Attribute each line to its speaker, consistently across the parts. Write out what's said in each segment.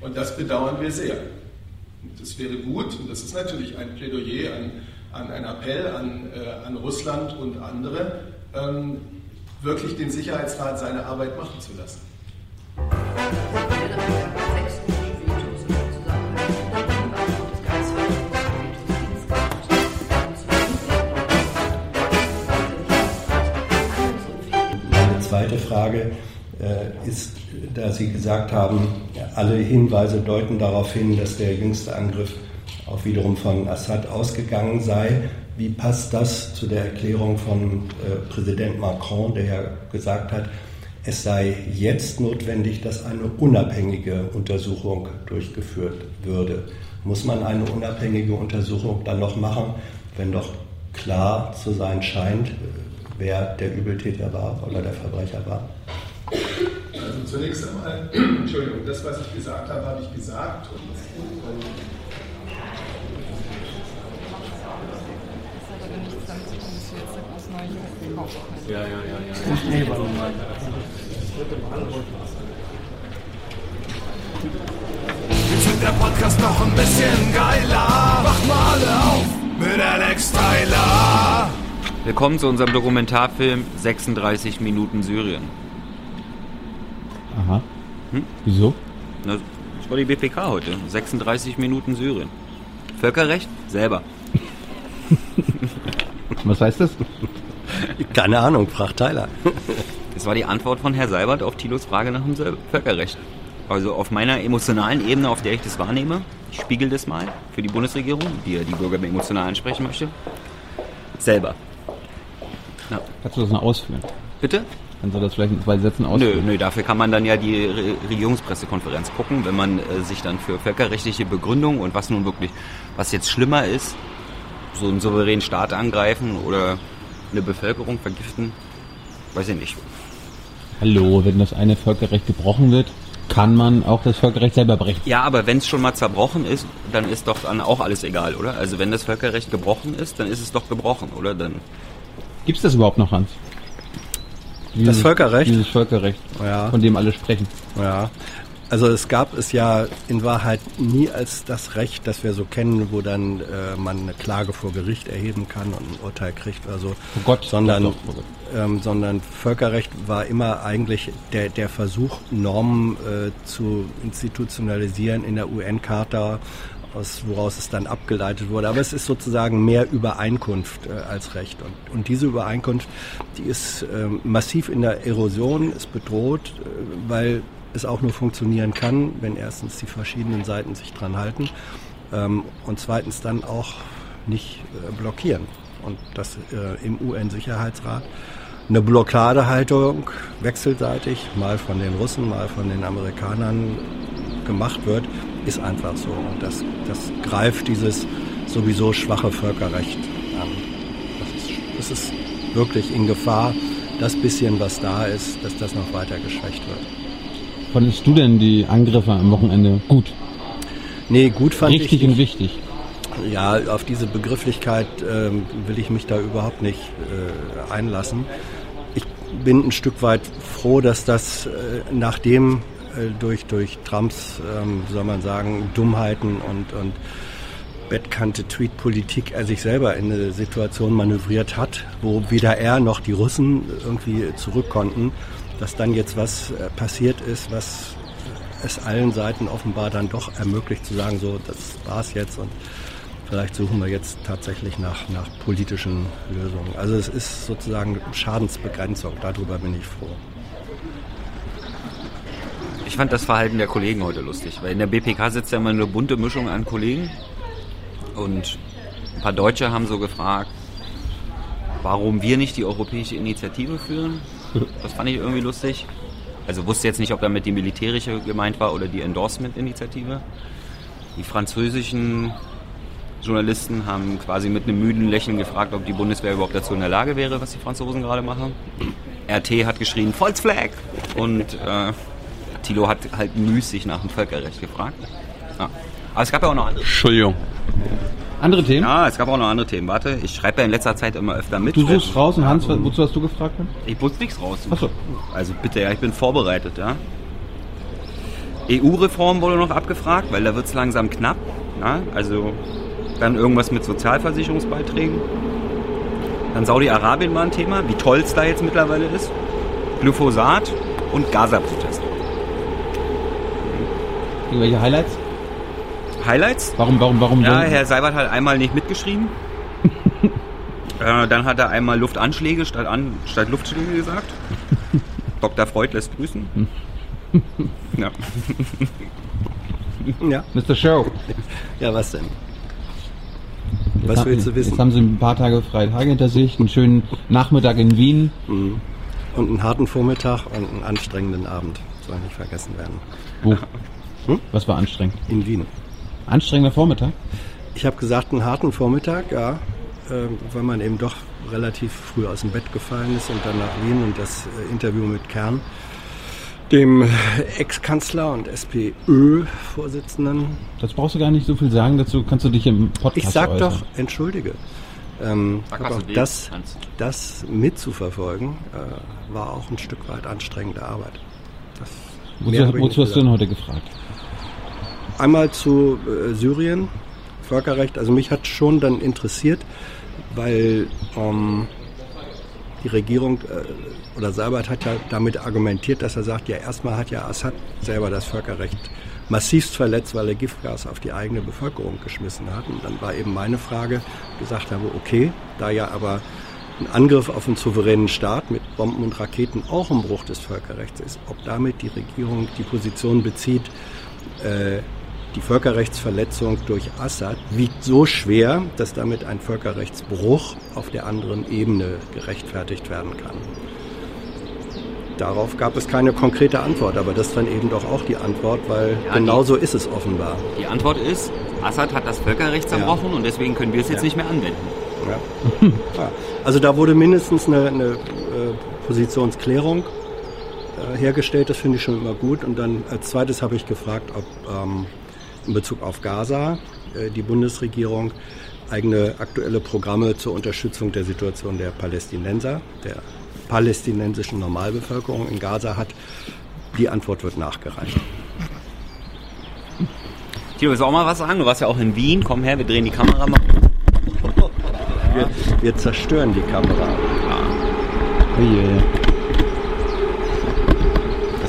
Speaker 1: Und das bedauern wir sehr. Und es wäre gut, und das ist natürlich ein Plädoyer, an, an ein Appell an, äh, an Russland und andere, ähm, wirklich den Sicherheitsrat seine Arbeit machen zu lassen.
Speaker 2: Zweite Frage ist, da Sie gesagt haben, alle Hinweise deuten darauf hin, dass der jüngste Angriff auch wiederum von Assad ausgegangen sei. Wie passt das zu der Erklärung von äh, Präsident Macron, der ja gesagt hat, es sei jetzt notwendig, dass eine unabhängige Untersuchung durchgeführt würde? Muss man eine unabhängige Untersuchung dann noch machen, wenn doch klar zu sein scheint, wer der Übeltäter war oder der Verbrecher war?
Speaker 1: Zunächst einmal, Entschuldigung, das, was ich gesagt habe, habe ich gesagt. Und, und
Speaker 3: Ja, ja, ja, ja.
Speaker 4: Jetzt wird der Podcast noch ein bisschen geiler. Macht mal alle auf mit Alex Tyler.
Speaker 3: Willkommen zu unserem Dokumentarfilm 36 Minuten Syrien. Hm?
Speaker 5: Wieso?
Speaker 3: Na, Das war die BPK heute. 36 Minuten Syrien. Völkerrecht? Selber.
Speaker 5: Was heißt das?
Speaker 2: Keine Ahnung, fragt Tyler.
Speaker 3: Das war die Antwort von Herr Seibert auf Thilos Frage nach dem Völkerrecht. Also auf meiner emotionalen Ebene, auf der ich das wahrnehme, ich spiegel das mal für die Bundesregierung, die ja die Bürger emotional ansprechen möchte. Selber. Ja.
Speaker 5: Kannst du das noch ausführen?
Speaker 3: Bitte?
Speaker 5: Kannst du das vielleicht in zwei Sätzen
Speaker 3: Nö,
Speaker 5: ausführen?
Speaker 3: nö, dafür kann man dann ja die Re Regierungspressekonferenz gucken, wenn man äh, sich dann für völkerrechtliche Begründung und was nun wirklich, was jetzt schlimmer ist, so einen souveränen Staat angreifen oder eine Bevölkerung vergiften, weiß ich nicht.
Speaker 5: Hallo, wenn das eine Völkerrecht gebrochen wird, kann man auch das Völkerrecht selber brechen.
Speaker 3: Ja, aber wenn es schon mal zerbrochen ist, dann ist doch dann auch alles egal, oder? Also wenn das Völkerrecht gebrochen ist, dann ist es doch gebrochen, oder? Dann
Speaker 5: Gibt es das überhaupt noch, Hans? Dieses,
Speaker 2: Völkerrecht?
Speaker 5: Dieses Völkerrecht,
Speaker 2: Ja.
Speaker 5: von dem alle sprechen.
Speaker 2: Ja, also es gab es ja in Wahrheit nie als das Recht, das wir so kennen, wo dann äh, man eine Klage vor Gericht erheben kann und ein Urteil kriegt oder so.
Speaker 5: Vor Gott,
Speaker 2: sondern,
Speaker 5: doch, vor Gott.
Speaker 2: ähm, sondern Völkerrecht war immer eigentlich der, der Versuch, Normen äh, zu institutionalisieren in der UN-Charta, aus woraus es dann abgeleitet wurde. Aber es ist sozusagen mehr Übereinkunft äh, als Recht. Und, und diese Übereinkunft, die ist ähm, massiv in der Erosion, ist bedroht, äh, weil es auch nur funktionieren kann, wenn erstens die verschiedenen Seiten sich dran halten ähm, und zweitens dann auch nicht äh, blockieren. Und das äh, im UN-Sicherheitsrat eine Blockadehaltung wechselseitig, mal von den Russen, mal von den Amerikanern gemacht wird, ist einfach so. Und das, das greift dieses sowieso schwache Völkerrecht an. Das ist, das ist wirklich in Gefahr, das bisschen, was da ist, dass das noch weiter geschwächt wird.
Speaker 5: Fandest du denn die Angriffe am Wochenende gut?
Speaker 2: Nee, gut fand
Speaker 5: Richtig
Speaker 2: ich.
Speaker 5: und
Speaker 2: nicht.
Speaker 5: wichtig.
Speaker 2: Ja, auf diese Begrifflichkeit ähm, will ich mich da überhaupt nicht äh, einlassen. Ich bin ein Stück weit froh, dass das äh, nachdem durch, durch Trumps, ähm, soll man sagen, Dummheiten und, und bettkante Tweet-Politik er sich selber in eine Situation manövriert hat, wo weder er noch die Russen irgendwie zurück konnten, dass dann jetzt was äh, passiert ist, was es allen Seiten offenbar dann doch ermöglicht zu sagen, so, das war's jetzt und vielleicht suchen wir jetzt tatsächlich nach, nach politischen Lösungen. Also es ist sozusagen Schadensbegrenzung, darüber bin ich froh.
Speaker 3: Ich fand das Verhalten der Kollegen heute lustig, weil in der BPK sitzt ja immer eine bunte Mischung an Kollegen und ein paar Deutsche haben so gefragt, warum wir nicht die europäische Initiative führen. Das fand ich irgendwie lustig. Also wusste jetzt nicht, ob damit die militärische gemeint war oder die Endorsement-Initiative. Die französischen Journalisten haben quasi mit einem müden Lächeln gefragt, ob die Bundeswehr überhaupt dazu in der Lage wäre, was die Franzosen gerade machen. RT hat geschrien, Volksflag! Und äh, Thilo hat halt müßig nach dem Völkerrecht gefragt. Ja. Aber es gab ja auch noch andere.
Speaker 5: Entschuldigung. Andere Themen?
Speaker 3: Ja, es gab auch noch andere Themen. Warte, ich schreibe ja in letzter Zeit immer öfter mit.
Speaker 5: Du suchst raus und Hans, wozu hast du gefragt?
Speaker 3: Ich muss nichts raus.
Speaker 5: Achso.
Speaker 3: Also bitte, ja, ich bin vorbereitet, ja. EU-Reform wurde noch abgefragt, weil da wird es langsam knapp. Na? Also dann irgendwas mit Sozialversicherungsbeiträgen. Dann Saudi-Arabien war ein Thema, wie toll es da jetzt mittlerweile ist. Glyphosat und Gaza-Protest.
Speaker 5: Irgendwelche Highlights?
Speaker 3: Highlights?
Speaker 5: Warum, warum, warum?
Speaker 3: Ja,
Speaker 5: denn?
Speaker 3: Herr Seibert hat einmal nicht mitgeschrieben. äh, dann hat er einmal Luftanschläge statt, an, statt Luftschläge gesagt. Dr. Freud lässt grüßen. ja.
Speaker 2: Ja,
Speaker 5: Mr. Show.
Speaker 2: ja was denn?
Speaker 5: Jetzt
Speaker 2: Was
Speaker 5: haben-
Speaker 2: willst du wissen?
Speaker 5: Jetzt haben Sie ein paar Tage freie Tage hinter sich, einen schönen Nachmittag in Wien.
Speaker 2: Und einen harten Vormittag und einen anstrengenden Abend. Soll nicht vergessen werden.
Speaker 5: Wo?
Speaker 2: Hm?
Speaker 5: Was war anstrengend?
Speaker 2: In Wien.
Speaker 5: Anstrengender Vormittag?
Speaker 2: Ich habe gesagt, einen harten Vormittag, ja, äh, weil man eben doch relativ früh aus dem Bett gefallen ist und dann nach Wien und das äh, Interview mit Kern, dem Ex-Kanzler und SPÖ-Vorsitzenden.
Speaker 5: Das brauchst du gar nicht so viel sagen, dazu kannst du dich im Podcast
Speaker 2: Ich sag
Speaker 5: äußern.
Speaker 2: doch, entschuldige. Ähm, aber auch das, das mitzuverfolgen, äh, war auch ein Stück weit anstrengende Arbeit. Das,
Speaker 5: Wozu, wozu hast du denn heute gefragt?
Speaker 2: Einmal zu äh, Syrien, Völkerrecht. Also mich hat schon dann interessiert, weil ähm, die Regierung äh, oder Seibert hat ja damit argumentiert, dass er sagt, ja erstmal hat ja Assad selber das Völkerrecht massivst verletzt, weil er Giftgas auf die eigene Bevölkerung geschmissen hat. Und dann war eben meine Frage, gesagt habe, okay, da ja aber ein Angriff auf einen souveränen Staat mit Bomben und Raketen auch ein Bruch des Völkerrechts ist, ob damit die Regierung die Position bezieht, äh, die Völkerrechtsverletzung durch Assad wiegt so schwer, dass damit ein Völkerrechtsbruch auf der anderen Ebene gerechtfertigt werden kann. Darauf gab es keine konkrete Antwort, aber das ist dann eben doch auch die Antwort, weil
Speaker 3: Ja,
Speaker 2: genau so ist es offenbar.
Speaker 3: Die Antwort ist, Assad hat das Völkerrecht zerbrochen und deswegen können wir es jetzt
Speaker 2: Ja.
Speaker 3: nicht mehr anwenden.
Speaker 2: Ja. Ja. Also da wurde mindestens eine, eine äh, Positionsklärung äh, hergestellt, das finde ich schon immer gut. Und dann als zweites habe ich gefragt, ob ähm, in Bezug auf Gaza äh, die Bundesregierung eigene aktuelle Programme zur Unterstützung der Situation der Palästinenser, der palästinensischen Normalbevölkerung in Gaza hat. Die Antwort wird nachgereicht.
Speaker 3: Tilo, willst du auch mal was sagen? Du warst ja auch in Wien. Komm her, wir drehen die Kamera mal.
Speaker 2: Wir, wir zerstören die Kamera.
Speaker 5: Oje.
Speaker 3: Das ist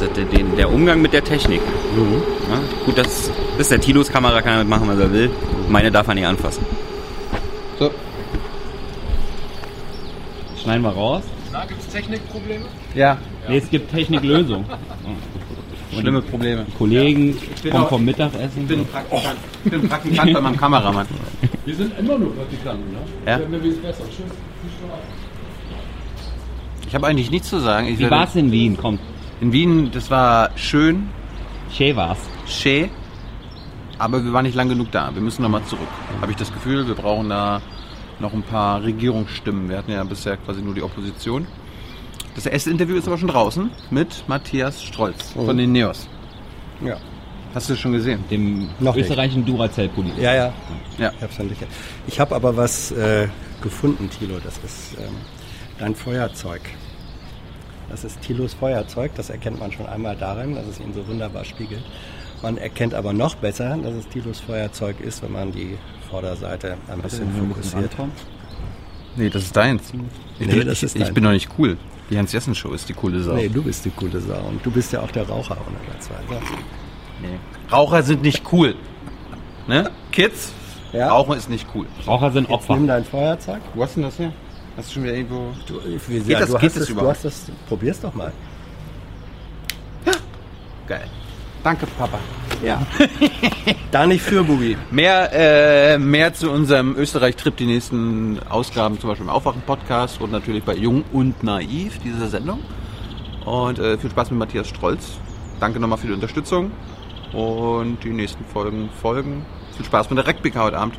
Speaker 3: der, der, der Umgang mit der Technik. Ja, gut, das, ist der Tilos Kamera, kann damit machen, was er will. Meine darf er nicht anfassen.
Speaker 5: So.
Speaker 3: Schneiden wir raus.
Speaker 1: Da gibt es Technikprobleme?
Speaker 5: Ja,
Speaker 3: Nee, es gibt Techniklösung.
Speaker 5: schlimme Probleme.
Speaker 3: Kollegen
Speaker 5: bin
Speaker 3: kommen vom Mittagessen.
Speaker 5: Ich bin Praktikant, ich bin Praktikant bei meinem Kameramann.
Speaker 6: Wir sind immer nur Praktikanten, ne?
Speaker 5: Ja.
Speaker 6: Es.
Speaker 5: Ich habe eigentlich nichts zu sagen. Ich
Speaker 3: Wie
Speaker 5: werde-
Speaker 3: war's in Wien? Komm,
Speaker 5: In Wien, das war schön,
Speaker 3: schön war's.
Speaker 5: schön, aber wir waren nicht lang genug da. Wir müssen nochmal zurück. Habe ich das Gefühl, wir brauchen da noch ein paar Regierungsstimmen. Wir hatten ja bisher quasi nur die Opposition. Das erste Interview ist aber schon draußen mit Matthias Strolz von den Neos.
Speaker 2: Ja.
Speaker 5: Hast du das schon gesehen?
Speaker 3: Dem
Speaker 2: Noch
Speaker 3: österreichischen Duracell-Politiker.
Speaker 2: Ja, ja.
Speaker 5: Ja.
Speaker 2: Nicht. Ich habe aber was äh, gefunden, Thilo. Das ist ähm, dein Feuerzeug. Das ist Thilos Feuerzeug. Das erkennt man schon einmal darin, dass es ihn so wunderbar spiegelt. Man erkennt aber noch besser, dass es Thilos Feuerzeug ist, wenn man die Vorderseite ein bisschen fokussiert.
Speaker 5: Nee, das ist deins. Ich,
Speaker 2: Nee,
Speaker 5: bin,
Speaker 2: das
Speaker 5: ich,
Speaker 2: ist
Speaker 5: ich
Speaker 2: dein.
Speaker 5: bin doch nicht cool. Die Hans-Jessen-Show ist die coole Sau.
Speaker 2: Nee, du bist die coole Sau. Und du bist ja auch der Raucher unersatzweise.
Speaker 5: Raucher sind nicht cool. Ne? Kids?
Speaker 2: Ja.
Speaker 5: Rauchen ist nicht cool.
Speaker 3: Raucher sind
Speaker 2: Jetzt
Speaker 3: Opfer.
Speaker 2: nimm dein Feuerzeug.
Speaker 5: Wo hast du denn das her? Hast du schon wieder irgendwo...
Speaker 2: Du, wie,
Speaker 5: Geht das-
Speaker 2: du,
Speaker 5: geht
Speaker 2: hast
Speaker 5: das
Speaker 2: es, du
Speaker 5: überhaupt?
Speaker 2: hast das. Probier's doch mal.
Speaker 5: Geil. Danke, Papa.
Speaker 2: Ja. da nicht für, Bubi.
Speaker 5: Mehr, äh, mehr zu unserem Österreich-Trip, die nächsten Ausgaben, zum Beispiel im Aufwachen-Podcast und natürlich bei Jung und Naiv, dieser Sendung. Und äh, viel Spaß mit Matthias Strolz. Danke nochmal für die Unterstützung. Und die nächsten Folgen folgen. Viel Spaß mit der Rekbika heute Abend.